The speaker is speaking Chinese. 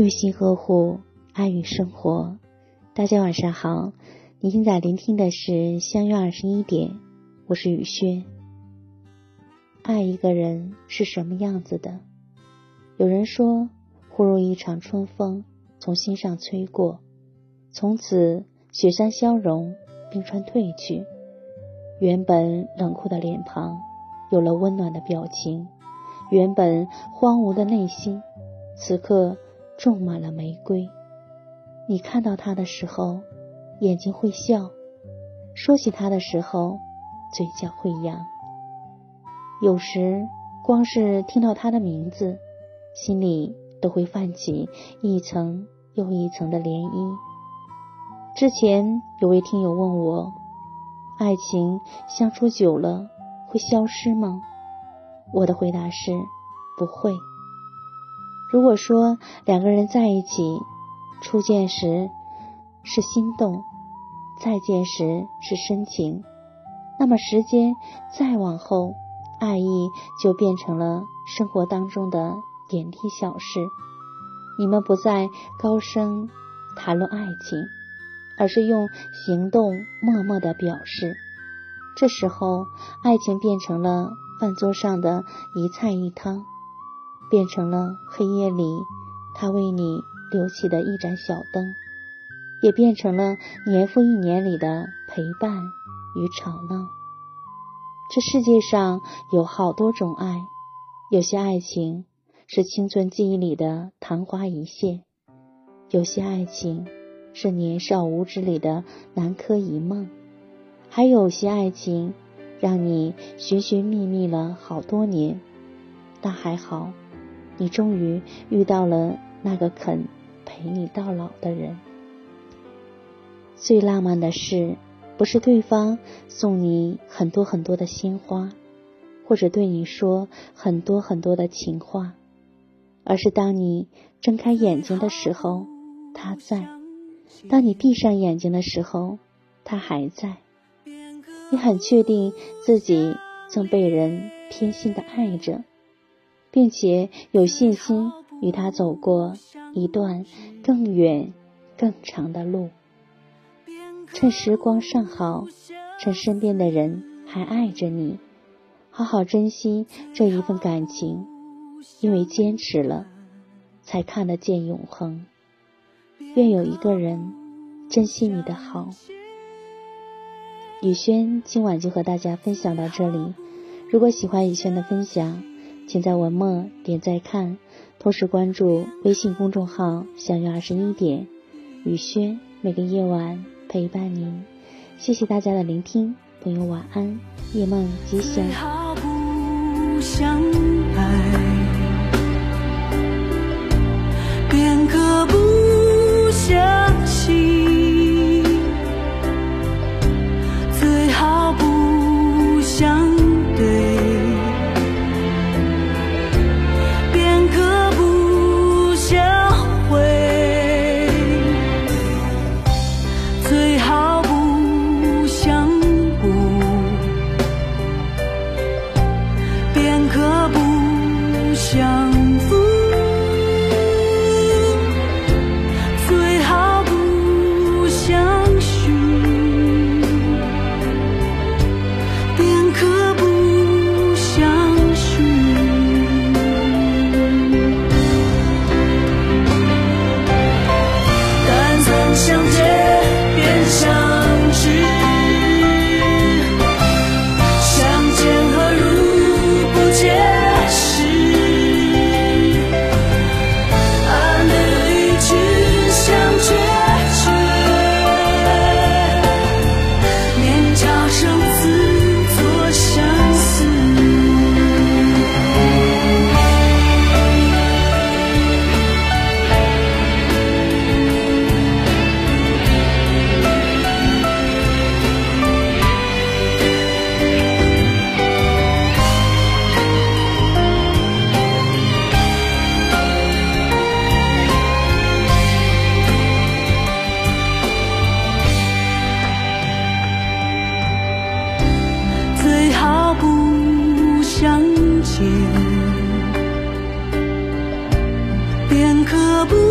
用心呵护爱与生活。大家晚上好，你现在聆听的是相约二十一点，我是雨轩。爱一个人是什么样子的？有人说，忽如一场春风从心上吹过，从此雪山消融，冰川退去，原本冷酷的脸庞有了温暖的表情，原本荒芜的内心，此刻。种满了玫瑰，你看到他的时候，眼睛会笑；说起他的时候，嘴角会扬。有时，光是听到他的名字，心里都会泛起一层又一层的涟漪。之前有位听友问我，爱情相处久了会消失吗？我的回答是，不会。如果说两个人在一起，初见时是心动，再见时是深情，那么时间再往后，爱意就变成了生活当中的点滴小事。你们不再高声谈论爱情，而是用行动默默的表示。这时候，爱情变成了饭桌上的一菜一汤。变成了黑夜里他为你留起的一盏小灯，也变成了年复一年里的陪伴与吵闹。这世界上有好多种爱，有些爱情是青春记忆里的昙花一现，有些爱情是年少无知里的南柯一梦，还有些爱情让你寻寻觅觅了好多年，但还好。你终于遇到了那个肯陪你到老的人。最浪漫的事，不是对方送你很多很多的鲜花，或者对你说很多很多的情话，而是当你睁开眼睛的时候，他在；当你闭上眼睛的时候，他还在。你很确定自己正被人偏心的爱着。并且有信心与他走过一段更远、更长的路。趁时光尚好，趁身边的人还爱着你，好好珍惜这一份感情，因为坚持了，才看得见永恒。愿有一个人珍惜你的好。雨轩今晚就和大家分享到这里。如果喜欢雨轩的分享，请在文末点再看，同时关注微信公众号“相约二十一点”，雨轩每个夜晚陪伴您。谢谢大家的聆听，朋友晚安，夜梦吉祥。相负，最好。我不